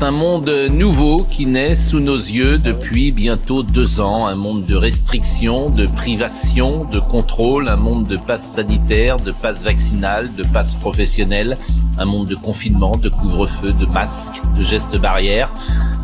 C'est un monde nouveau qui naît sous nos yeux depuis bientôt deux ans. Un monde de restrictions, de privations, de contrôle, un monde de passes sanitaires, de passes vaccinales, de passes professionnelles, un monde de confinement, de couvre-feu, de masques, de gestes barrières,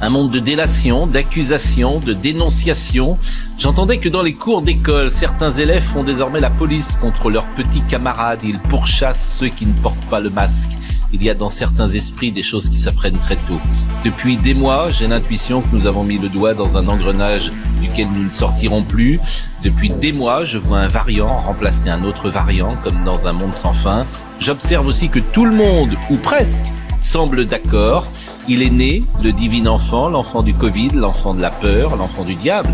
un monde de délation, d'accusations, de dénonciations. J'entendais que dans les cours d'école, certains élèves font désormais la police contre leurs petits camarades. Ils pourchassent ceux qui ne portent pas le masque il y a dans certains esprits des choses qui s'apprennent très tôt. Depuis des mois, j'ai l'intuition que nous avons mis le doigt dans un engrenage duquel nous ne sortirons plus. Depuis des mois, je vois un variant remplacer un autre variant, comme dans un monde sans fin. J'observe aussi que tout le monde, ou presque, semble d'accord. Il est né, le divin enfant, l'enfant du Covid, l'enfant de la peur, l'enfant du diable.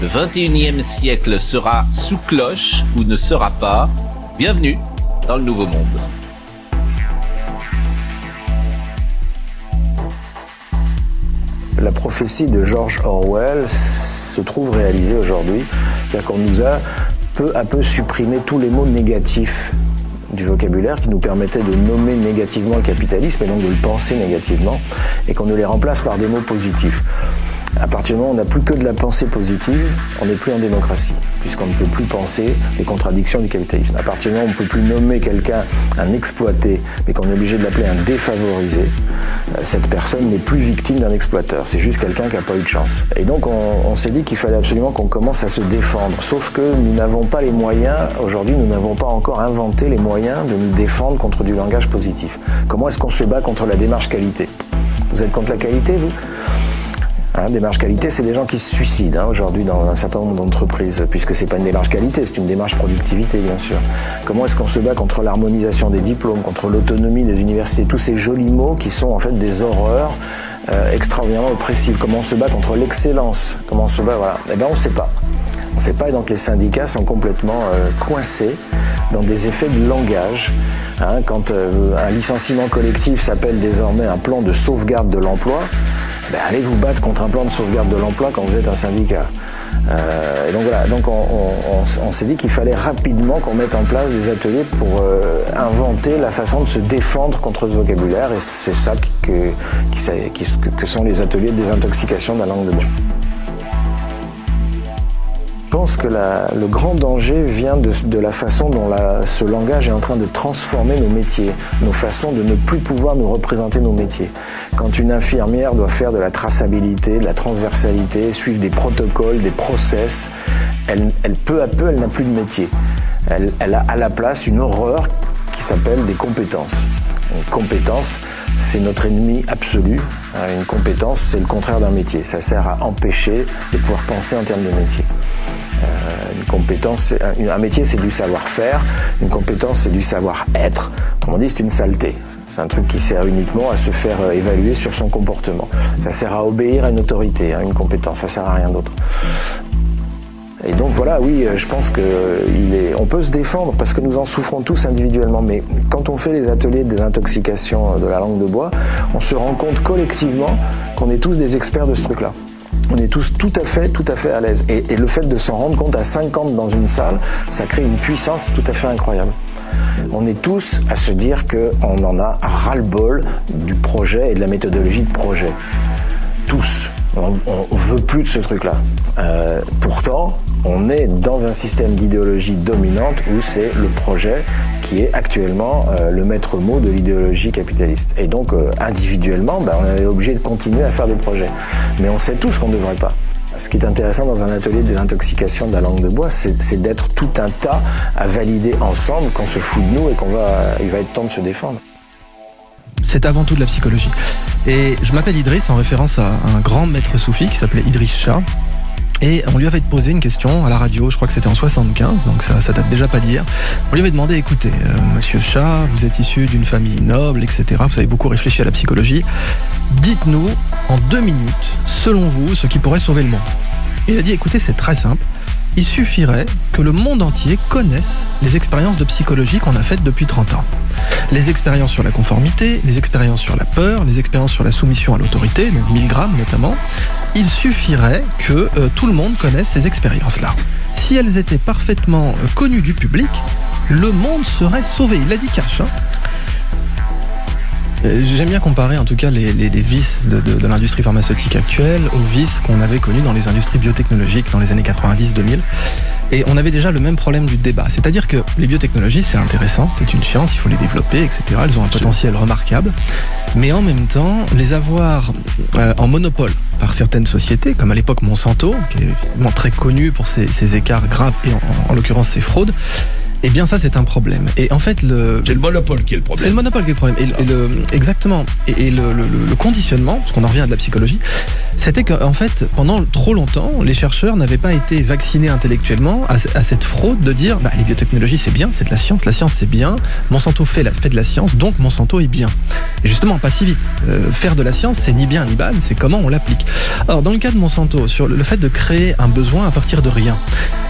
Le 21e siècle sera sous cloche ou ne sera pas. Bienvenue dans le nouveau monde. La prophétie de George Orwell se trouve réalisée aujourd'hui. C'est-à-dire qu'on nous a peu à peu supprimé tous les mots négatifs du vocabulaire qui nous permettait de nommer négativement le capitalisme et donc de le penser négativement et qu'on ne les remplace par des mots positifs. À partir du moment où on n'a plus que de la pensée positive, on n'est plus en démocratie, puisqu'on ne peut plus penser les contradictions du capitalisme. À partir du moment où on ne peut plus nommer quelqu'un un exploité, mais qu'on est obligé de l'appeler un défavorisé, euh, cette personne n'est plus victime d'un exploiteur, c'est juste quelqu'un qui n'a pas eu de chance. Et donc on, on s'est dit qu'il fallait absolument qu'on commence à se défendre, sauf que nous n'avons pas les moyens, aujourd'hui nous n'avons pas encore inventé les moyens de nous défendre contre du langage positif. Comment est-ce qu'on se bat contre la démarche qualité? Vous êtes contre la qualité, vous? Hein, démarche qualité, c'est des gens qui se suicident hein, aujourd'hui dans un certain nombre d'entreprises, puisque c'est pas une démarche qualité, c'est une démarche productivité, bien sûr. Comment est-ce qu'on se bat contre l'harmonisation des diplômes, contre l'autonomie des universités, tous ces jolis mots qui sont en fait des horreurs euh, extraordinairement oppressives. Comment on se bat contre l'excellence? Comment on se bat Voilà. Eh bien, on sait pas. On sait pas, et donc les syndicats sont complètement euh, coincés dans des effets de langage. Hein, quand euh, un licenciement collectif s'appelle désormais un plan de sauvegarde de l'emploi, ben, allez vous battre contre un plan de sauvegarde de l'emploi quand vous êtes un syndicat. Euh, donc voilà, on, s'est dit qu'il fallait rapidement qu'on mette en place des ateliers pour euh, inventer la façon de se défendre contre ce vocabulaire, et c'est ça que, que, sont les ateliers de désintoxication de la langue de bois. Je pense que le grand danger vient de, la façon dont ce langage est en train de transformer nos métiers, nos façons de ne plus pouvoir nous représenter nos métiers. Quand une infirmière doit faire de la traçabilité, de la transversalité, suivre des protocoles, des process, elle, peu à peu, elle n'a plus de métier. Elle, elle, a à la place une horreur qui s'appelle des compétences. Une compétence, c'est notre ennemi absolu. Une compétence, c'est le contraire d'un métier. Ça sert à empêcher de pouvoir penser en termes de métier. Euh, une compétence, un métier c'est du savoir-faire, une compétence c'est du savoir-être. Autrement dit, c'est une saleté. C'est un truc qui sert uniquement à se faire euh, évaluer sur son comportement. Ça sert à obéir à une autorité, à une compétence, ça sert à rien d'autre. Et donc voilà, oui, euh, je pense que on peut se défendre parce que nous en souffrons tous individuellement. Mais quand on fait les ateliers de désintoxication de la langue de bois, on se rend compte collectivement qu'on est tous des experts de ce truc-là on est tous tout à fait, tout à fait à l'aise. Et, le fait de s'en rendre compte à 50 dans une salle, ça crée une puissance tout à fait incroyable. On est tous à se dire qu'on en a ras-le-bol du projet et de la méthodologie de projet. Tous. On, ne veut plus de ce truc-là. Euh, pourtant, on est dans un système d'idéologie dominante où c'est le projet qui est actuellement euh, le maître mot de l'idéologie capitaliste. Et donc, euh, individuellement, ben, on est obligé de continuer à faire des projets. Mais on sait tous qu'on ne devrait pas. Ce qui est intéressant dans un atelier de désintoxication de la langue de bois, c'est d'être tout un tas à valider ensemble qu'on se fout de nous et qu'on va, il va être temps de se défendre c'est avant tout de la psychologie. Et je m'appelle Idriss en référence à un grand maître soufi qui s'appelait Idriss Shah. Et on lui avait posé une question à la radio, je crois que c'était en 75, donc ça, ça date déjà pas d'hier. On lui avait demandé, écoutez, euh, monsieur Shah, vous êtes issu d'une famille noble, etc. Vous avez beaucoup réfléchi à la psychologie. Dites-nous, en deux minutes, selon vous, ce qui pourrait sauver le monde. Il a dit, écoutez, c'est très simple il suffirait que le monde entier connaisse les expériences de psychologie qu'on a faites depuis 30 ans. Les expériences sur la conformité, les expériences sur la peur, les expériences sur la soumission à l'autorité, donc 1000 grammes notamment. Il suffirait que euh, tout le monde connaisse ces expériences-là. Si elles étaient parfaitement euh, connues du public, le monde serait sauvé. Il l'a dit cash. Hein J'aime bien comparer en tout cas les, les- les vices de, de- de l'industrie pharmaceutique actuelle aux vices qu'on avait connus dans les industries biotechnologiques dans les années 90-2000. Et on avait déjà le même problème du débat. C'est-à-dire que les biotechnologies, c'est intéressant, c'est une science, il faut les développer, etc. Elles ont un potentiel remarquable. Mais en même temps, les avoir euh, en monopole par certaines sociétés, comme à l'époque Monsanto, qui est très connu pour ses, ses écarts graves et en, en l'occurrence ses fraudes, eh bien ça c'est un problème. Et en fait, le, C'est le monopole qui est le c'est le problème. monopole qui est le problème. Et, le- et le, exactement. Et, et le, le- le- le conditionnement, parce qu'on en revient à de la psychologie, c'était qu'en fait, pendant trop longtemps, les chercheurs n'avaient pas été vaccinés intellectuellement à, à cette fraude de dire bah, les biotechnologies c'est bien, c'est de la science, la science c'est bien, Monsanto fait, la, fait de la science, donc Monsanto est bien. Et justement, pas si vite. Euh, faire de la science, c'est ni bien ni mal, c'est comment on l'applique. Alors, dans le cas de Monsanto, sur le, le fait de créer un besoin à partir de rien,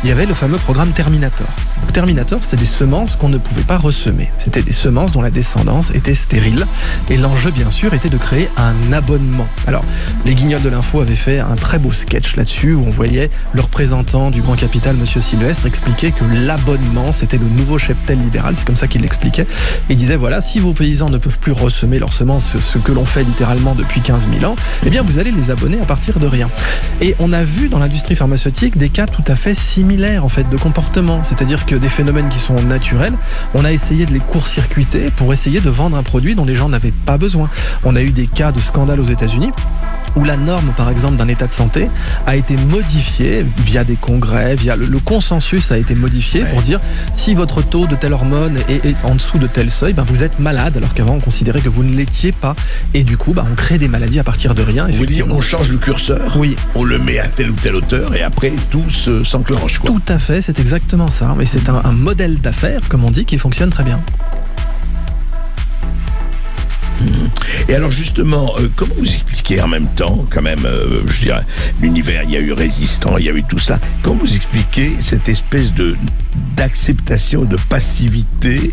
il y avait le fameux programme Terminator. Donc, Terminator, c'était des semences qu'on ne pouvait pas ressemer. C'était des semences dont la descendance était stérile. Et l'enjeu, bien sûr, était de créer un abonnement. Alors, les guignols de l'info avaient fait un très beau sketch là-dessus où on voyait le représentant du grand capital, Monsieur Sylvestre, expliquer que l'abonnement, c'était le nouveau cheptel libéral. C'est comme ça qu'il l'expliquait. Il disait voilà, si vos paysans ne peuvent plus ressemer leurs semences, ce que l'on fait littéralement depuis 15 000 ans, eh bien, vous allez les abonner à partir de rien. Et on a vu dans l'industrie pharmaceutique des cas tout à fait similaires en fait de comportement, c'est-à-dire que des phénomènes sont naturels, on a essayé de les court-circuiter pour essayer de vendre un produit dont les gens n'avaient pas besoin. On a eu des cas de scandale aux États-Unis où la norme, par exemple, d'un état de santé a été modifiée via des congrès, via le, le consensus a été modifié pour dire si votre taux de telle hormone est, est en dessous de tel seuil, ben vous êtes malade, alors qu'avant on considérait que vous ne l'étiez pas. Et du coup, ben, on crée des maladies à partir de rien. Vous dire, on change le curseur, Oui. on le met à telle ou telle hauteur, et après, tout se- s'enclenche. Tout à fait, c'est exactement ça. Mais c'est un, un modèle d'affaires, comme on dit, qui fonctionne très bien. Et alors justement, euh, comment vous expliquez en même temps, quand même, euh, je dirais, l'univers, il y a eu résistant, il y a eu tout ça. Comment vous expliquez cette espèce de d'acceptation, de passivité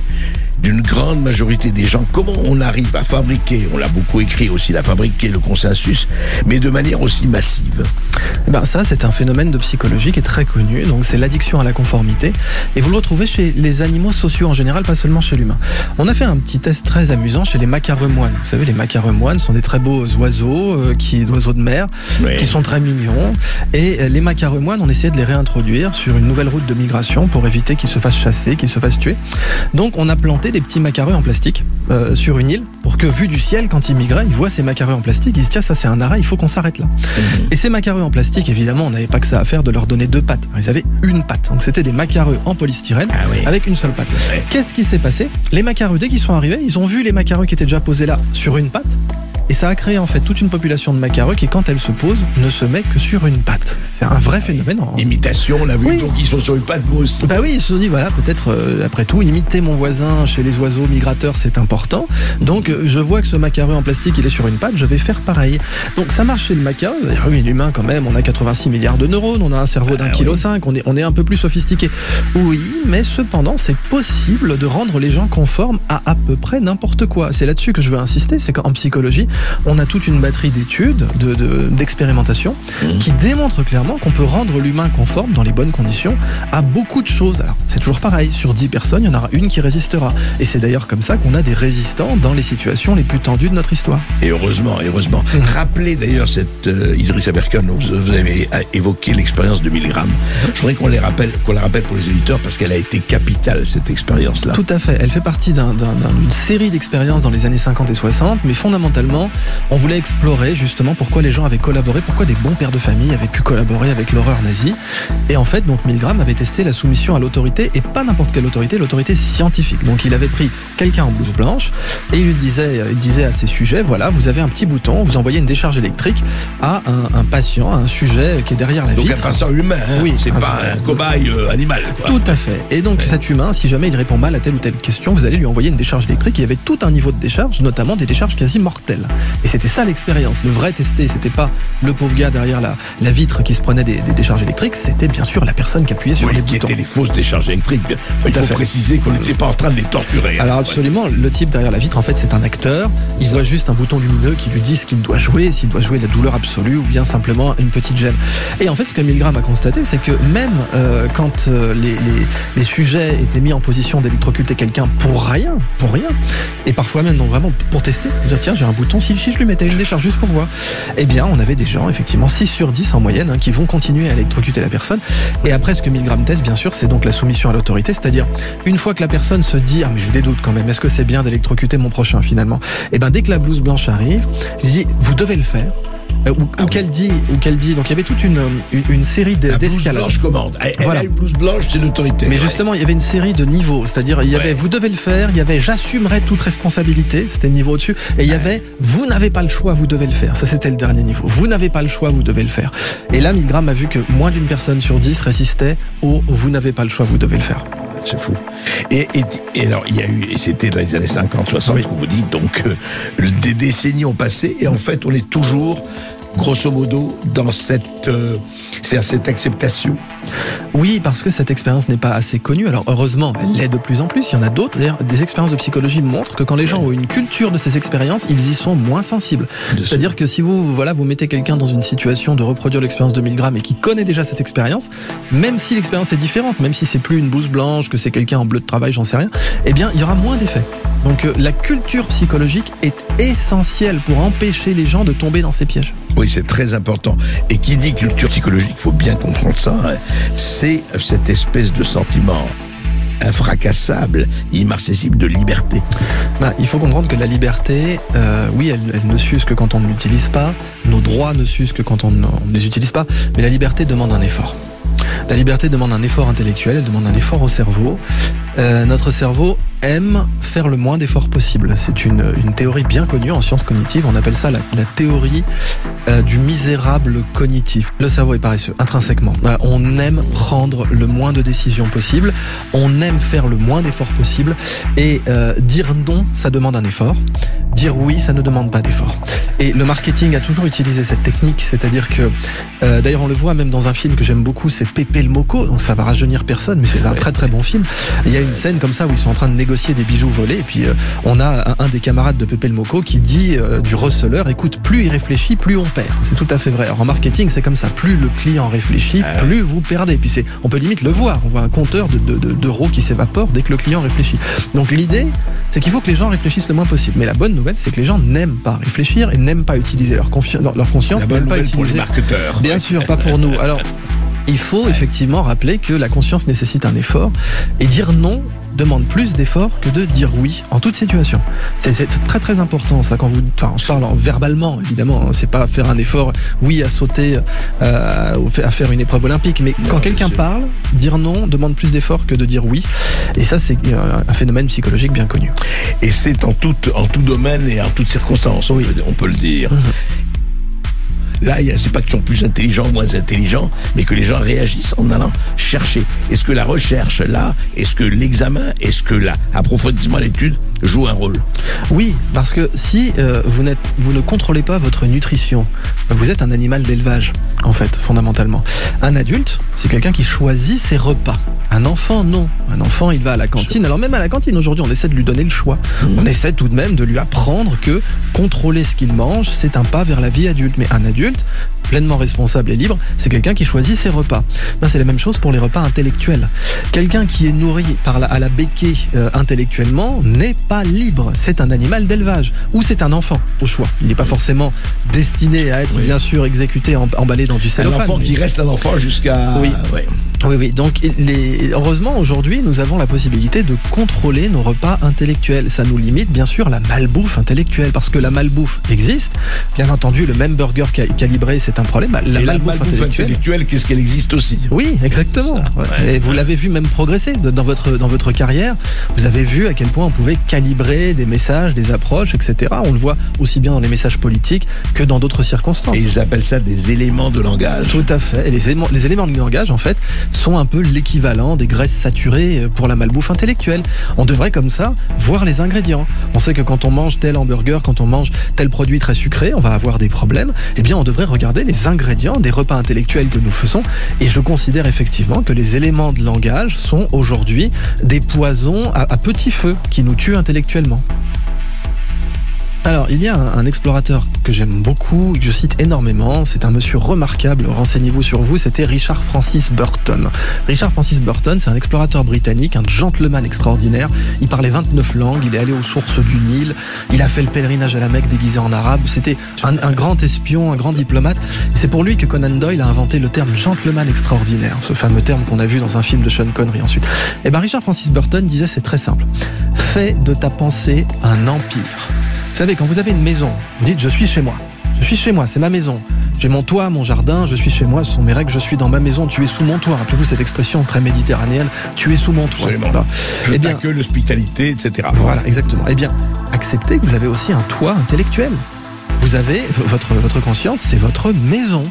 d'une grande majorité des gens Comment on arrive à fabriquer, on l'a beaucoup écrit aussi, à fabriquer le consensus, mais de manière aussi massive? Eh Ben ça, c'est un phénomène de psychologie qui est très connu. Donc, c'est l'addiction à la conformité. Et vous le retrouvez chez les animaux sociaux en général, pas seulement chez l'humain. On a fait un petit test très amusant chez les macaremoines. Vous savez, les macaremoines sont des très beaux oiseaux, euh, qui, oiseaux de mer, Oui. qui sont très mignons. Et euh, les macaremoines, on essayait de les réintroduire sur une nouvelle route de migration pour éviter qu'ils se fassent chasser, qu'ils se fassent tuer. Donc, on a planté des petits macareux en plastique euh, sur une île pour que, vu du ciel, quand ils migraient, ils voient ces macareux en plastique, ils se disent tiens, ça c'est un arrêt, il faut qu'on s'arrête là. Et ces macareux en plastique, évidemment, on n'avait pas que ça à faire de leur donner deux pattes. Ils avaient une patte. Donc c'était des macareux en polystyrène Ah oui. avec une seule patte. Ouais. Qu'est-ce qui s'est passé? Les macareux, dès qu'ils sont arrivés, ils ont vu les macareux qui étaient déjà posés là sur une patte. Et ça a créé en fait toute une population de macareux qui, quand elle se pose, ne se met que sur une patte. C'est un vrai phénomène. en- Imitation, on l'a vu, Oui. donc ils sont sur une patte, moi aussi. bah oui, ils se sont dit, voilà, peut-être, euh, après tout, imiter mon voisin chez les oiseaux migrateurs, c'est important. Donc, euh, je vois que ce macareux en plastique, il est sur une patte, je vais faire pareil. Donc, ça marche chez le. D'ailleurs, oui, l'humain, quand même, on a 86 milliards de neurones, on a un cerveau d'un Ah, kilo oui. cinq, on est, on est un peu plus sophistiqué. Oui, mais cependant, c'est possible de rendre les gens conformes à à peu près n'importe quoi. C'est là-dessus que je veux insister, c'est qu'en psychologie, on a toute une batterie d'études, de- de- d'expérimentation, Mhm. qui démontrent clairement qu'on peut rendre l'humain conforme dans les bonnes conditions à beaucoup de choses. Alors, c'est toujours pareil, sur 10 personnes, il y en aura une qui résistera. Et c'est d'ailleurs comme ça qu'on a des résistants dans les situations les plus tendues de notre histoire. Et heureusement, et heureusement. Mhm. Rappelez d'ailleurs cette euh, Idriss Aberkan, vous, avez évoqué l'expérience de Milgram. Je voudrais qu'on les rappelle, qu'on la rappelle pour les éditeurs parce qu'elle a été capitale cette expérience-là. Tout à fait. Elle fait partie d'un- d'un- d'un- d'une série d'expériences dans les années 50 et 60, mais fondamentalement, on voulait explorer justement pourquoi les gens avaient collaboré, pourquoi des bons pères de famille avaient pu collaborer avec l'horreur nazie. Et en fait, donc Milgram avait testé la soumission à l'autorité, et pas n'importe quelle autorité, l'autorité scientifique. Donc il avait pris quelqu'un en blouse blanche, et il lui disait, il disait à ses sujets, voilà, vous avez un petit bouton, vous envoyez une décharge électrique à un, un patient, à un sujet qui est derrière la Donc vitre. un patient humain, hein. Oui, c'est un- pas un cobaye euh, animal. quoi. Tout à fait. Et donc cet humain, si jamais il répond mal à telle ou telle question, vous allez lui envoyer une décharge électrique. Il y avait tout un niveau de décharge, notamment des décharges quasi mortelles. Et c'était ça l'expérience. Le vrai testé, c'était pas le pauvre gars derrière la, la vitre qui se prenait des, des décharges électriques, c'était bien sûr la personne qui appuyait sur Oui, les qui boutons. étaient les fausses décharges électriques. Il faut fait. préciser qu'on n'était pas en train de les torturer. Alors hein. absolument, le type derrière la vitre, en fait, c'est un acteur. Il voit juste un bouton lumineux qui lui dit ce qu'il doit jouer, s'il doit jouer la douleur absolue ou bien simplement une petite gêne. Et en fait, ce que Milgram a constaté, c'est que même euh, quand euh, les, les- les sujets étaient mis en position d'électrocuter quelqu'un pour rien, pour rien, et parfois même non vraiment pour tester, dire tiens j'ai un bouton, si, je lui mettais une décharge juste pour voir, eh bien on avait des gens effectivement 6 sur 10 en moyenne hein, qui vont continuer à électrocuter la personne, et après ce que Milgram test bien sûr c'est donc la soumission à l'autorité, c'est-à-dire une fois que la personne se dit ah mais j'ai des doutes quand même, est-ce que c'est bien d'électrocuter mon prochain finalement, et eh bien dès que la blouse blanche arrive, je dis vous devez le faire, euh, ou, ah qu'elle dit, ou qu'elle dit. Donc il y avait toute une, une, série d'escalades. blanche commande. Elle, voilà. une blouse blanche, c'est l'autorité. Mais justement, il y avait une série de niveaux. C'est-à-dire, il y avait vous devez le faire, il y avait j'assumerai toute responsabilité, c'était le niveau au-dessus, et il y avait vous n'avez pas le choix, vous devez le faire. Ça, c'était le dernier niveau. Vous n'avez pas le choix, vous devez le faire. Et là, Milgram a vu que moins d'une personne sur dix résistait au vous n'avez pas le choix, vous devez le faire. C'est fou. Et, et, alors, il y a eu, et c'était dans les années 50, 60, comme vous dites, donc euh, des décennies ont passé, et en fait, on est toujours grosso modo, dans cette, euh, cette acceptation Oui, parce que cette expérience n'est pas assez connue. Alors heureusement, elle l'est de plus en plus. Il y en a d'autres. D'ailleurs, des expériences de psychologie montrent que quand les gens ont une culture de ces expériences, ils y sont moins sensibles. C'est-à-dire que si vous, voilà, vous mettez quelqu'un dans une situation de reproduire l'expérience de 1000 grammes et qui connaît déjà cette expérience, même si l'expérience est différente, même si c'est plus une blouse blanche, que c'est quelqu'un en bleu de travail, j'en sais rien, eh bien, il y aura moins d'effets. Donc euh, la culture psychologique est essentielle pour empêcher les gens de tomber dans ces pièges. Oui, c'est très important. Et qui dit culture psychologique, il faut bien comprendre ça, hein. c'est cette espèce de sentiment infracassable, immarcessible de liberté. Bah, il faut comprendre que la liberté, euh, oui, elle, ne s'use que quand on ne l'utilise pas, nos droits ne s'usent que quand on ne les utilise pas, mais la liberté demande un effort. La liberté demande un effort intellectuel, elle demande un effort au cerveau. Euh, notre cerveau aime faire le moins d'efforts possible. C'est une, théorie bien connue en sciences cognitives. On appelle ça la, théorie euh, du misérable cognitif. Le cerveau est paresseux, intrinsèquement. Euh, on aime prendre le moins de décisions possible. On aime faire le moins d'efforts possible. Et dire non, ça demande un effort. Dire oui, ça ne demande pas d'effort. Et le marketing a toujours utilisé cette technique, c'est-à-dire que, d'ailleurs, on le voit même dans un film que j'aime beaucoup, c'est Pépé le Moco. Donc ça va rajeunir personne, mais c'est un très très bon film. Il y a une scène comme ça où ils sont en train de négocier des bijoux volés. Et puis euh, on a un, des camarades de Pépé le Moco qui dit euh, du receleur écoute, plus il réfléchit, plus on perd. C'est tout à fait vrai. Alors, en marketing, c'est comme ça. Plus le client réfléchit, ah plus vous perdez. Puis c'est, on peut limite le voir. On voit un compteur d'euros de, qui s'évapore dès que le client réfléchit. Donc l'idée, c'est qu'il faut que les gens réfléchissent le moins possible. Mais la bonne nouvelle, c'est que les gens n'aiment pas réfléchir et n'aiment pas utiliser leur, leur, conscience, n'aiment pas utiliser. Pour les marketeurs. Bien sûr, pas pour nous. Alors, il faut effectivement rappeler que la conscience nécessite un effort et dire non demande plus d'efforts que de dire oui en toute situation. C'est très très important ça quand vous, enfin je parle verbalement évidemment, hein, c'est pas faire un effort, oui à sauter, euh, à faire une épreuve olympique, mais quand quelqu'un parle, dire non demande plus d'efforts que de dire oui, et ça c'est un phénomène psychologique bien connu. Et c'est en tout en tout domaine et en toutes circonstances, on, peut, on peut le dire. Mhm. Là, c'est pas qu'ils sont plus intelligents ou moins intelligents, mais que les gens réagissent en allant chercher. Est-ce que la recherche, là, est-ce que l'examen, est-ce que l'approfondissement de l'étude joue un rôle? Oui, parce que si euh, vous ne contrôlez pas votre nutrition, vous êtes un animal d'élevage, en fait, fondamentalement. Un adulte, c'est quelqu'un qui choisit ses repas. Un enfant, non. Un enfant, il va à la cantine. Alors même à la cantine, aujourd'hui, on essaie de lui donner le choix. Mmh. On essaie tout de même de lui apprendre que contrôler ce qu'il mange, c'est un pas vers la vie adulte. Mais un adulte, pleinement responsable et libre, c'est quelqu'un qui choisit ses repas. Ben, c'est la même chose pour les repas intellectuels. Quelqu'un qui est nourri par la, à la béquée euh, intellectuellement n'est pas libre. C'est un animal d'élevage ou c'est un enfant au choix. Il n'est pas forcément destiné à être bien sûr exécuté, emballé dans du cellophane. Un enfant qui reste un enfant jusqu'à. Oui. Oui, oui. Donc, les... heureusement, aujourd'hui, nous avons la possibilité de contrôler nos repas intellectuels. Ça nous limite, bien sûr, la malbouffe intellectuelle, parce que la malbouffe existe. Bien entendu, le même burger calibré, c'est un problème. La, malbouffe, intellectuelle, qu'est-ce qu'elle existe aussi? Oui, exactement. Et vous l'avez vu même progresser dans votre, dans votre carrière. Vous avez vu à quel point on pouvait calibrer des messages, des approches, etc. On le voit aussi bien dans les messages politiques que dans d'autres circonstances. Et ils appellent ça des éléments de langage. Tout à fait. Et les éléments, les éléments de langage, en fait, sont un peu l'équivalent des graisses saturées pour la malbouffe intellectuelle. On devrait comme ça voir les ingrédients. On sait que quand on mange tel hamburger, quand on mange tel produit très sucré, on va avoir des problèmes. Eh bien, on devrait regarder les ingrédients des repas intellectuels que nous faisons. Et je considère effectivement que les éléments de langage sont aujourd'hui des poisons à, à petit feu qui nous tuent intellectuellement. Alors, il y a un, explorateur que j'aime beaucoup, que je cite énormément, c'est un monsieur remarquable, renseignez-vous sur vous, c'était Richard Francis Burton. Richard Francis Burton, c'est un explorateur britannique, un gentleman extraordinaire, il parlait 29 langues, il est allé aux sources du Nil, il a fait le pèlerinage à la Mecque déguisé en arabe, c'était un, grand espion, un grand diplomate, c'est pour lui que Conan Doyle a inventé le terme gentleman extraordinaire, ce fameux terme qu'on a vu dans un film de Sean Connery ensuite. Et ben Richard Francis Burton disait c'est très simple, fais de ta pensée un empire. Vous savez, quand vous avez une maison, vous dites je suis chez moi. Je suis chez moi, c'est ma maison. J'ai mon toit, mon jardin, je suis chez moi, ce sont mes règles, je suis dans ma maison, tu es sous mon toit. Rappelez-vous cette expression très méditerranéenne, tu es sous mon toit. Absolument. Voilà. Je Eh bien, t'accueille l'hospitalité, etc. voilà, exactement. Eh bien, acceptez que vous avez aussi un toit intellectuel. Vous avez votre, votre conscience, c'est votre maison.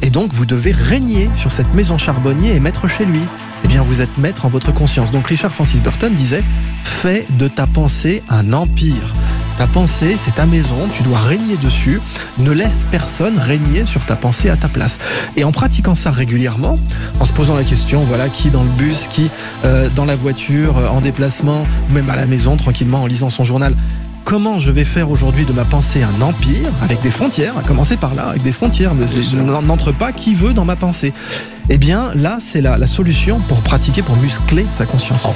Et donc, vous devez régner sur cette maison charbonnier et mettre chez lui. Eh bien, vous êtes maître en votre conscience. Donc, Richard Francis Burton disait Fais de ta pensée un empire. Ta pensée, c'est ta maison, tu dois régner dessus. Ne laisse personne régner sur ta pensée à ta place. Et en pratiquant ça régulièrement, en se posant la question, voilà, qui dans le bus, qui euh, dans la voiture, euh, en déplacement, ou même à la maison, tranquillement, en lisant son journal, comment je vais faire aujourd'hui de ma pensée un empire, avec des frontières, à commencer par là, avec des frontières, n'entre pas qui veut dans ma pensée. Eh bien, là, c'est la, la solution pour pratiquer, pour muscler sa conscience.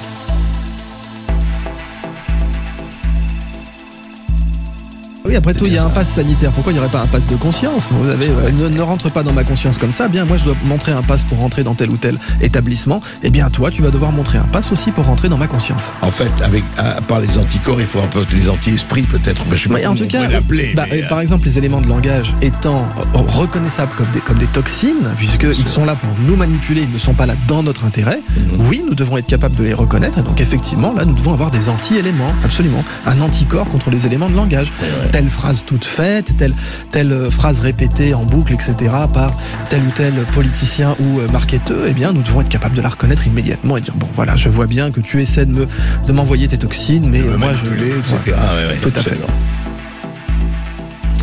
Oui, après tout, il y a un pass sanitaire. Pourquoi il n'y aurait pas un pass de conscience? Vous avez, euh, ne, ne rentre pas dans ma conscience comme ça. Bien, moi, je dois montrer un pass pour rentrer dans tel ou tel établissement. Eh bien, toi, tu vas devoir montrer un pass aussi pour rentrer dans ma conscience. En fait, avec, à, part les anticorps, il faut un peu les anti-esprits peut-être. Mais je sais pas Mais en tout cas, bah, mais, par exemple, les éléments de langage étant reconnaissables comme des, comme des toxines, puisqu'ils sont là pour nous manipuler, ils ne sont pas là dans notre intérêt, Mhm. oui, nous devons être capables de les reconnaître. Et donc, effectivement, là, nous devons avoir des anti-éléments, absolument. Un anticorps contre les éléments de langage. Telle phrase toute faite, telle, telle euh, phrase répétée en boucle, etc., par tel ou tel politicien ou euh, marketeur, eh bien, nous devons être capables de la reconnaître immédiatement et dire bon, voilà, je vois bien que tu essaies de me de m'envoyer tes toxines, mais euh, moi, je. etc. Ah, ouais, ouais, Tout à fait.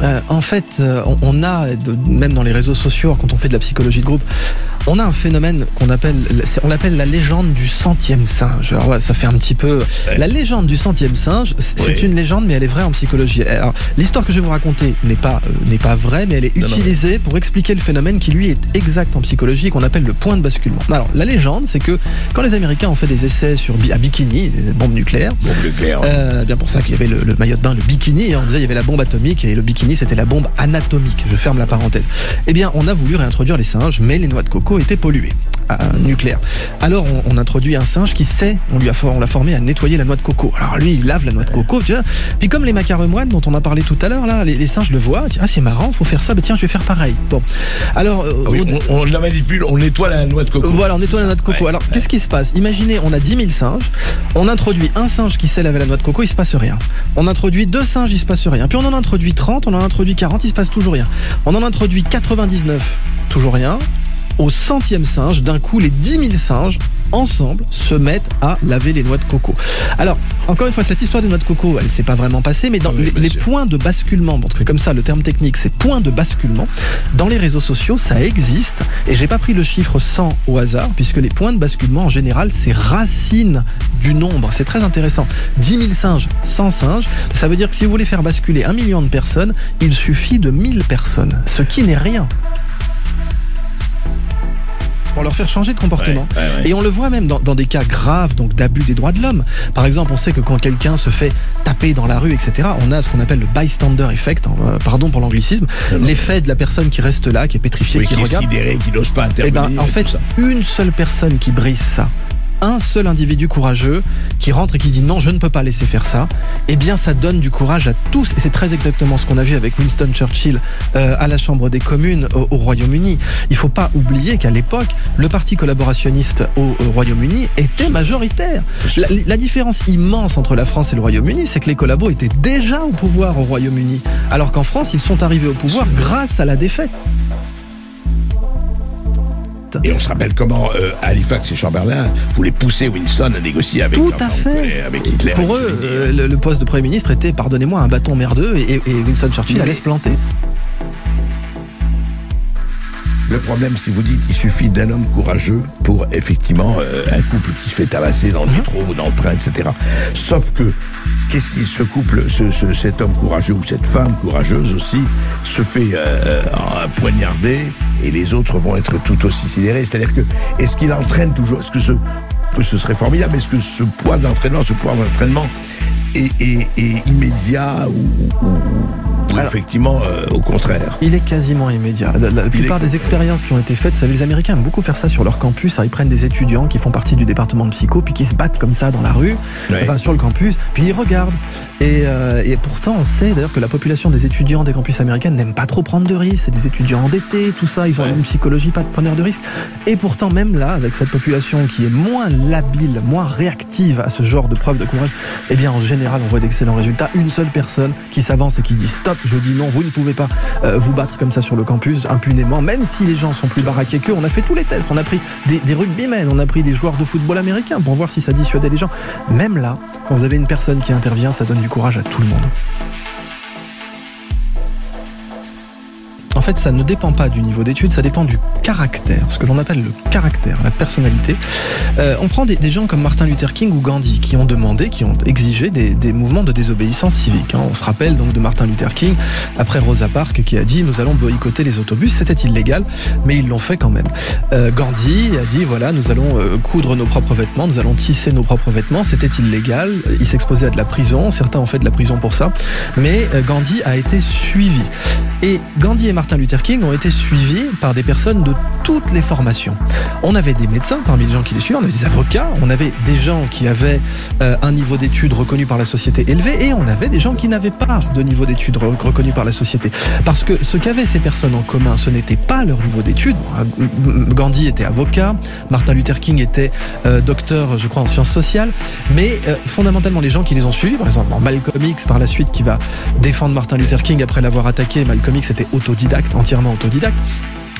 Euh, en fait, euh, on, on a, de- même dans les réseaux sociaux, quand on fait de la psychologie de groupe, on a un phénomène qu'on appelle, on l'appelle la légende du centième singe. Alors ouais, ça fait un petit peu. Ouais. La légende du centième singe, c'est une légende, mais elle est vraie en psychologie. Alors, l'histoire que je vais vous raconter n'est pas euh, n'est pas vraie, mais elle est Non, non, utilisée pour expliquer le phénomène qui lui est exact en psychologie, qu'on appelle le point de basculement. Alors, la légende, c'est que quand les Américains ont fait des essais sur bi- à Bikini, des bombes nucléaires. Clair. Euh, bien pour ça qu'il y avait le, le maillot de bain, le bikini. hein. On disait il y avait la bombe atomique et le bikini c'était la bombe anatomique. Je ferme la parenthèse. Eh bien, on a voulu réintroduire les singes, mais les noix de coco étaient polluées. Nucléaire. Alors on, on introduit un singe qui sait, on lui a on l'a formé à nettoyer la noix de coco. Alors lui il lave la noix de coco, tu vois. Puis comme les macaremoines dont on a parlé tout à l'heure là, les, les singes le voient, ah c'est marrant, faut faire ça, bah tiens je vais faire pareil. Bon, alors euh, Ah oui, on, on la manipule, on nettoie la noix de coco. voilà, on nettoie la noix de coco. Ouais, Alors, ouais. qu'est-ce qui se passe? Imaginez, on a 10 000 singes, on introduit un singe qui sait laver la noix de coco, il se passe rien. On introduit deux singes, il se passe rien. Puis on en introduit 30, on en introduit 40, il se passe toujours rien. On en introduit 99, toujours rien. Au centième singe, d'un coup, les 10 000 singes, ensemble, se mettent à laver les noix de coco. Alors, encore une fois, cette histoire des noix de coco, elle s'est pas vraiment passée, mais dans oui, les, points de basculement, bon, c'est comme ça le terme technique, c'est points de basculement, dans les réseaux sociaux, ça existe, et j'ai pas pris le chiffre 100 au hasard, puisque les points de basculement, en général, c'est racine du nombre. C'est très intéressant. 10 000 singes, 100 singes, ça veut dire que si vous voulez faire basculer un million de personnes, il suffit de 1000 personnes, ce qui n'est rien. Pour leur faire changer de comportement. Ouais, ouais, ouais. Et on le voit même dans, dans des cas graves donc d'abus des droits de l'homme. Par exemple, on sait que quand quelqu'un se fait taper dans la rue, etc., on a ce qu'on appelle le bystander effect, hein, euh, pardon pour l'anglicisme, l'effet de la personne qui reste là, qui est pétrifiée, Oui, qui qui est regarde. qui n'ose pas Eh intervenir. ben, en et fait, tout ça. une seule personne qui brise ça, un seul individu courageux qui rentre et qui dit non, je ne peux pas laisser faire ça, eh bien, ça donne du courage à tous. Et c'est très exactement ce qu'on a vu avec Winston Churchill euh, à la Chambre des communes au, au Royaume-Uni. Il faut pas oublier qu'à l'époque, le parti collaborationniste au, au Royaume-Uni était majoritaire. La, la différence immense entre la France et le Royaume-Uni, c'est que les collabos étaient déjà au pouvoir au Royaume-Uni, alors qu'en France, ils sont arrivés au pouvoir grâce à la défaite. Et on se rappelle comment euh, Halifax et Chamberlain voulaient pousser Winston à négocier avec, Tout à fait. avec Hitler. Pour eux, euh, le, le poste de Premier ministre était, pardonnez-moi, un bâton merdeux et, et Winston Churchill Mais- allait se planter. Le problème, si vous dites, il suffit d'un homme courageux pour effectivement euh, un couple qui se fait tabasser dans le Mhm. métro ou dans le train, etc. Sauf que qu'est-ce qui ce couple, ce, ce- cet homme courageux ou cette femme courageuse aussi, se fait euh, euh, poignarder et les autres vont être tout aussi sidérés. C'est-à-dire que est-ce qu'il entraîne toujours Est-ce que ce, ce serait formidable Est-ce que ce poids d'entraînement, ce poids d'entraînement est immédiat ou, ou- ou- ou Alors- effectivement euh, au contraire Il est quasiment immédiat. La, la plupart des expériences qui ont été faites, vous savez, les Américains aiment beaucoup faire ça sur leur campus. Ils prennent des étudiants qui font partie du département de psycho, puis qui se battent comme ça dans la rue, Ouais. enfin sur le campus, puis ils regardent. Et, euh, et pourtant, on sait d'ailleurs que la population des étudiants des campus américains n'aime pas trop prendre de risques. C'est des étudiants endettés, tout ça. Ils ont Ouais. une psychologie pas de preneur de risques. Et pourtant, même là, avec cette population qui est moins labile, moins réactive à ce genre de preuve de courage, eh bien, en général, on voit d'excellents résultats. Une seule personne qui s'avance et qui dit stop, je dis non, vous ne pouvez pas euh, vous battre comme ça sur le campus impunément, même si les gens sont plus baraqués qu'eux. On a fait tous les tests, on a pris des, des rugbymen, on a pris des joueurs de football américains pour voir si ça dissuadait les gens. Même là, quand vous avez une personne qui intervient, ça donne du courage à tout le monde. En fait, ça ne dépend pas du niveau d'études, ça dépend du caractère, ce que l'on appelle le caractère, la personnalité. Euh, on prend des, gens comme Martin Luther King ou Gandhi qui ont demandé, qui ont exigé des, mouvements de désobéissance civique. hein. On se rappelle donc de Martin Luther King après Rosa Parks qui a dit nous allons boycotter les autobus. C'était illégal, mais ils l'ont fait quand même. Euh, Gandhi a dit voilà nous allons euh, coudre nos propres vêtements, nous allons tisser nos propres vêtements. C'était illégal. Il s'exposait à de la prison. Certains ont fait de la prison pour ça, mais Gandhi a été suivi. Et Gandhi et Martin Luther King ont été suivis par des personnes de toutes les formations. On avait des médecins parmi les gens qui les suivaient, on avait des avocats, on avait des gens qui avaient euh, un niveau d'études reconnu par la société élevé et on avait des gens qui n'avaient pas de niveau d'études re- reconnu par la société. Parce que ce qu'avaient ces personnes en commun, ce n'était pas leur niveau d'études. Bon, euh, Gandhi était avocat, Martin Luther King était euh, docteur, je crois, en sciences sociales, mais euh, fondamentalement les gens qui les ont suivis, par exemple Malcolm X par la suite qui va défendre Martin Luther King après l'avoir attaqué, Malcolm X était autodidacte, entièrement autodidacte.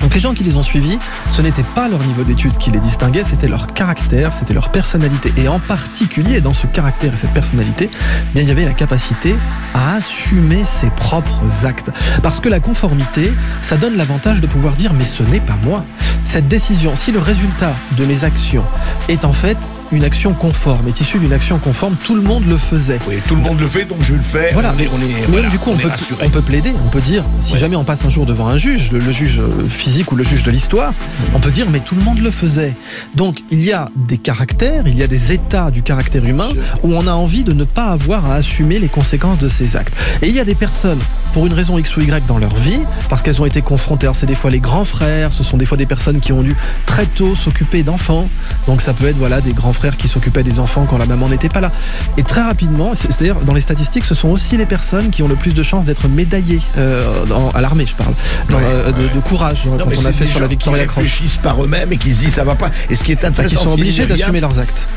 Donc les gens qui les ont suivis, ce n'était pas leur niveau d'études qui les distinguait, c'était leur caractère, c'était leur personnalité. Et en particulier, dans ce caractère et cette personnalité, eh bien, il y avait la capacité à assumer ses propres actes. Parce que la conformité, ça donne l'avantage de pouvoir dire mais ce n'est pas moi. Cette décision, si le résultat de mes actions est en fait une action conforme, est issu d'une action conforme, tout le monde le faisait. Oui, tout le monde le fait, donc je vais le faire. Voilà. On est, on est, Mais voilà, du coup, on, peut, rassuré. on peut plaider, on peut dire, si Ouais. jamais on passe un jour devant un juge, le, le juge euh, physique ou le juge de l'histoire, on peut dire, mais tout le monde le faisait. Donc, il y a des caractères, il y a des états du caractère humain où on a envie de ne pas avoir à assumer les conséquences de ses actes. Et il y a des personnes, pour une raison X ou Y dans leur vie, parce qu'elles ont été confrontées, alors c'est des fois les grands frères, ce sont des fois des personnes qui ont dû très tôt s'occuper d'enfants. Donc ça peut être voilà des grands frères qui s'occupaient des enfants quand la maman n'était pas là. Et très rapidement, c'est- c'est-à-dire dans les statistiques, ce sont aussi les personnes qui ont le plus de chances d'être médaillées euh, dans- à l'armée, je parle, dans, Ouais, euh, de, ouais. de courage, Non, quand on a fait sur la Victoria Cross. réfléchissent par eux-mêmes et qui se disent ça va pas. Et ce qui est Enfin, intéressant, qui sont obligés d'assumer leurs actes.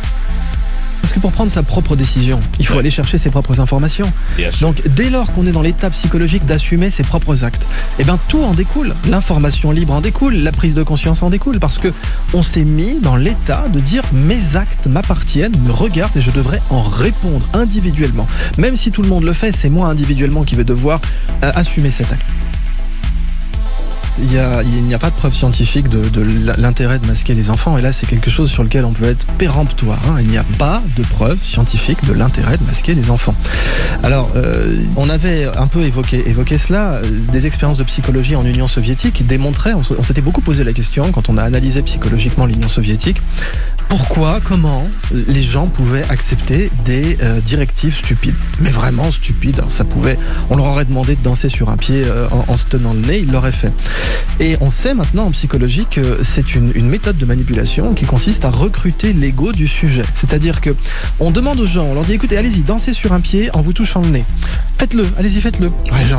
Parce que pour prendre sa propre décision, il faut Ouais. aller chercher ses propres informations. Bien. Donc dès lors qu'on est dans l'état psychologique d'assumer ses propres actes, eh ben tout en découle. L'information libre en découle, la prise de conscience en découle, parce que on s'est mis dans l'état de dire mes actes m'appartiennent, me regardent et je devrais en répondre individuellement. Même si tout le monde le fait, c'est moi individuellement qui vais devoir euh, assumer cet acte. Il n'y a pas de preuve scientifique de, l'intérêt de masquer les enfants, et là c'est quelque chose sur lequel on peut être péremptoire. hein. Il n'y a pas de preuve scientifique de l'intérêt de masquer les enfants. Alors, euh, on avait un peu évoqué, évoqué cela, des expériences de psychologie en Union soviétique démontraient, on s'était beaucoup posé la question quand on a analysé psychologiquement l'Union soviétique, pourquoi, comment les gens pouvaient accepter des euh, directives stupides? Mais vraiment stupides. Pouvait, on leur aurait demandé de danser sur un pied euh, en, se tenant le nez, ils l'auraient fait. Et on sait maintenant en psychologie que c'est une, méthode de manipulation qui consiste à recruter l'ego du sujet. C'est-à-dire que on demande aux gens, on leur dit écoutez, allez-y, dansez sur un pied en vous touchant le nez. Faites-le, allez-y, faites-le.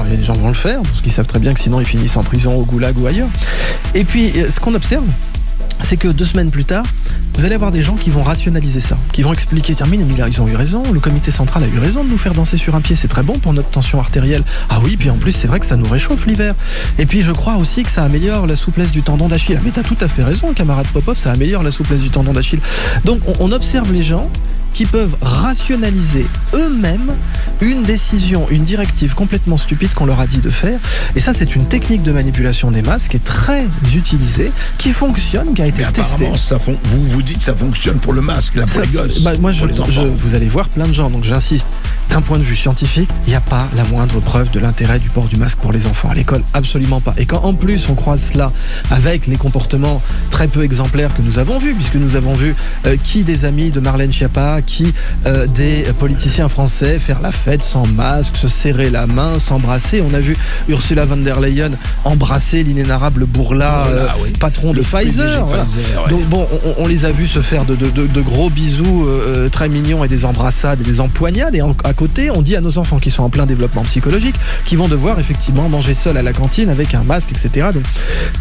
Des gens vont le faire parce qu'ils savent très bien que sinon ils finissent en prison, au goulag ou ailleurs. Et puis, euh, ce qu'on observe, c'est que deux semaines plus tard, vous allez avoir des gens qui vont rationaliser ça, qui vont expliquer, tiens, mais là, ils ont eu raison, le comité central a eu raison de nous faire danser sur un pied, c'est très bon pour notre tension artérielle. Ah oui, puis en plus, c'est vrai que ça nous réchauffe l'hiver. Et puis, je crois aussi que ça améliore la souplesse du tendon d'Achille. Ah, mais t'as tout à fait raison, camarade Popov, ça améliore la souplesse du tendon d'Achille. Donc, on, on observe les gens qui peuvent rationaliser eux-mêmes une décision, une directive complètement stupide qu'on leur a dit de faire. Et ça, c'est une technique de manipulation des masses qui est très utilisée, qui fonctionne, qui a été Mais testée. apparemment, ça fon- vous, vous vous dites ça fonctionne pour le masque, pour les gosses. bah, moi, je, pour les je- vous allez voir plein de gens, donc j'insiste. D'un point de vue scientifique, il n'y a pas la moindre preuve de l'intérêt du port du masque pour les enfants à l'école, absolument pas. Et quand en plus on croise cela avec les comportements très peu exemplaires que nous avons vus, puisque nous avons vu euh, qui des amis de Marlène Schiappa, qui euh, des politiciens français faire la fête sans masque, se serrer la main, s'embrasser. On a vu Ursula von der Leyen embrasser l'inénarrable Bourla, Voilà, euh, oui. patron de Le Pfizer. voilà. Pfizer, ouais. Donc bon, on, on les a vus se faire de, gros bisous euh, euh, très mignons et des embrassades et des empoignades. Et à côté, on dit à nos enfants qui sont en plein développement psychologique qu'ils vont devoir effectivement manger seuls à la cantine avec un masque, etc. Donc,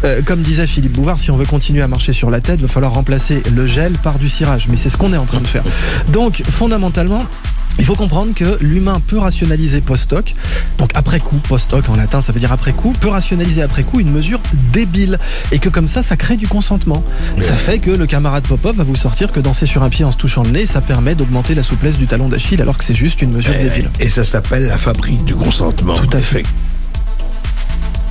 euh, comme disait Philippe Bouvard, si on veut continuer à marcher sur la tête, il va falloir remplacer le gel par du cirage. Mais c'est ce qu'on est en train de faire. Donc, fondamentalement, il faut comprendre que l'humain peut rationaliser post-hoc, donc après coup, post-hoc en latin ça veut dire après coup, peut rationaliser après coup une mesure débile, et que comme ça, ça crée du consentement. Ça fait que le camarade Popov va vous sortir que danser sur un pied en se touchant le nez, ça permet d'augmenter la souplesse du talon d'Achille, alors que c'est juste une mesure Et, débile. et ça s'appelle la fabrique du consentement. Tout à fait.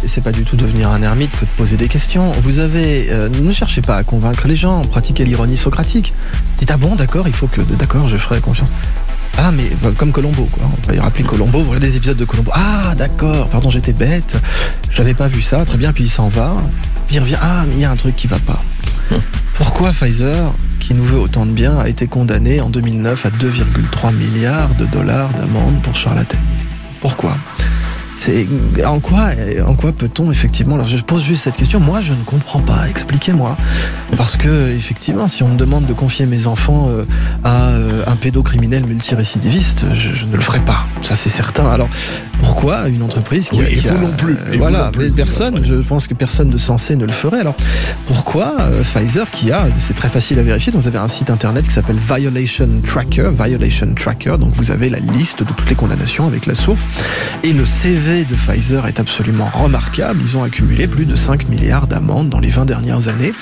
Et c'est pas du tout devenir un ermite que de poser des questions. Vous avez, euh, ne cherchez pas à convaincre les gens, pratiquez l'ironie socratique. Dites ah bon, d'accord, il faut que, d'accord, je ferai confiance. Ah mais comme Colombo, quoi. On va y rappeler Colombo. Vous des épisodes de Colombo. Ah d'accord, pardon, j'étais bête. J'avais pas vu ça. Très bien. Puis il s'en va. Puis il revient. Ah mais il y a un truc qui va pas. Pourquoi Pfizer, qui nous veut autant de bien, a été condamné en 2009 à 2,3 milliards de dollars d'amende pour charlatanisme Pourquoi? C'est en quoi, en quoi peut-on effectivement Alors je pose juste cette question. Moi, je ne comprends pas. Expliquez-moi, parce que effectivement, si on me demande de confier mes enfants euh, à euh, un pédocriminel multirécidiviste, je, je ne le ferai pas. Ça, c'est certain. Alors pourquoi une entreprise qui, Oui, a, et qui vous a- non plus, et vous voilà, non plus. mais personne. Je pense que personne de sensé ne le ferait. Alors pourquoi euh, Pfizer, qui a, c'est très facile à vérifier. Donc vous avez un site internet qui s'appelle Violation Tracker, Violation Tracker. Donc vous avez la liste de toutes les condamnations avec la source. Et le CV de Pfizer est absolument remarquable. Ils ont accumulé plus de 5 milliards d'amendes dans les 20 dernières années,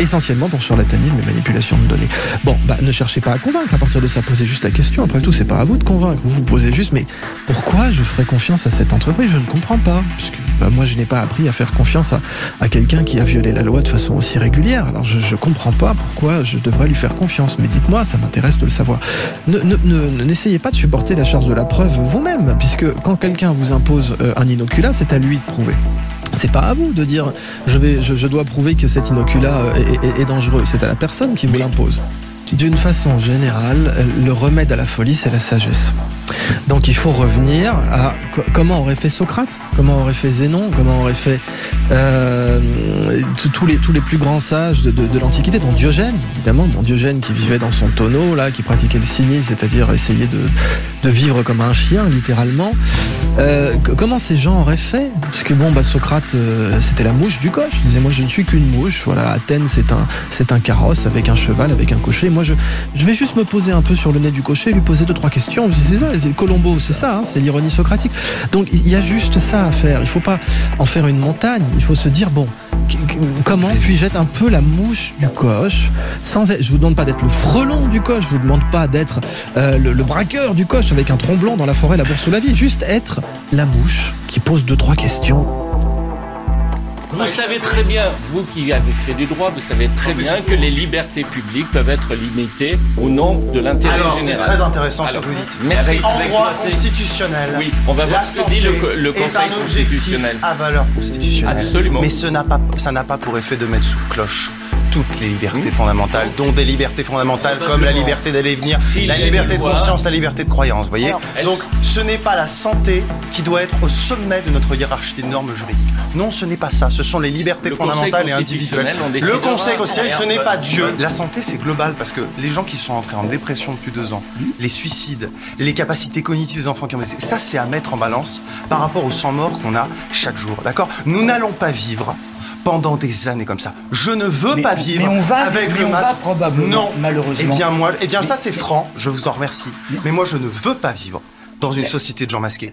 essentiellement pour charlatanisme et manipulation de données. Bon, bah, ne cherchez pas à convaincre. À partir de ça, posez juste la question. Après tout, c'est pas à vous de convaincre. Vous vous posez juste, mais pourquoi je ferais confiance à cette entreprise? Je ne comprends pas. Puisque bah, moi, je n'ai pas appris à faire confiance à, à quelqu'un qui a violé la loi de façon aussi régulière. Alors, je, je comprends pas pourquoi je devrais lui faire confiance. Mais dites-moi, ça m'intéresse de le savoir. Ne- ne- ne- N'essayez pas de supporter la charge de la preuve vous-même, puisque quand quelqu'un vous impose un inoculat, c'est à lui de prouver. C'est pas à vous de dire je vais, je, je dois prouver que cet inoculat euh, est, est- est dangereux. C'est à la personne qui vous l'impose. D'une façon générale, le remède à la folie, c'est la sagesse. Donc il faut revenir à co- comment aurait fait Socrate, comment aurait fait Zénon, comment aurait fait euh, tous- les plus grands sages de, l'Antiquité, dont Diogène, évidemment, Diogène qui vivait dans son tonneau là, qui pratiquait le cynisme, c'est-à-dire essayer de, vivre comme un chien, littéralement. Euh, comment ces gens auraient fait? Parce que bon, bah, Socrate, euh, c'était la mouche du coche. Il disait, moi, je ne suis qu'une mouche. Voilà, Athènes, c'est un, carrosse avec un cheval, avec un cocher. Je, je vais juste me poser un peu sur le nez du cocher, lui poser deux, trois questions. C'est ça, c'est Colombo, c'est ça, hein, c'est l'ironie socratique. Donc, il y a juste ça à faire. Il faut pas en faire une montagne. Il faut se dire, bon, comment puis-je être un peu la mouche du coche sans être, je vous demande pas d'être le frelon du coche, je vous demande pas d'être euh, le, le braqueur du coche avec un tromblon dans la forêt, la bourse ou la vie, juste être la mouche qui pose deux trois questions. Vous savez très bien, vous qui avez fait du droit, vous savez très bien que les libertés publiques peuvent être limitées au nom de l'intérêt Alors, c'est général. très intéressant ce que vous dites. Merci. En droit constitutionnel, Oui, on va voir ce que dit le le Conseil un constitutionnel. à valeur constitutionnelle. Absolument. Mais ce n'a pas, ça n'a pas pour effet de mettre sous cloche toutes les libertés fondamentales, dont des libertés fondamentales comme la liberté d'aller et venir, la liberté de conscience, la liberté de croyance, vous voyez Donc, ce n'est pas la santé qui doit être au sommet de notre hiérarchie des normes juridiques. Non, ce n'est pas ça. Ce sont les libertés Le fondamentales et individuelles. Le Conseil constitutionnel, ce n'est pas Dieu. La santé, c'est global parce que les gens qui sont entrés en dépression depuis deux ans, les suicides, les capacités cognitives des enfants qui ont baissé, ça, c'est à mettre en balance par rapport aux 100 morts qu'on a chaque jour. D'accord? Nous n'allons pas vivre pendant des années comme ça. Je ne veux Mais- pas vivre mais on va- avec mais le on masque. va probablement, non, malheureusement. Eh bien moi, eh bien ça c'est franc. Je vous en remercie. Mais moi, je ne veux pas vivre dans une société de gens masqués.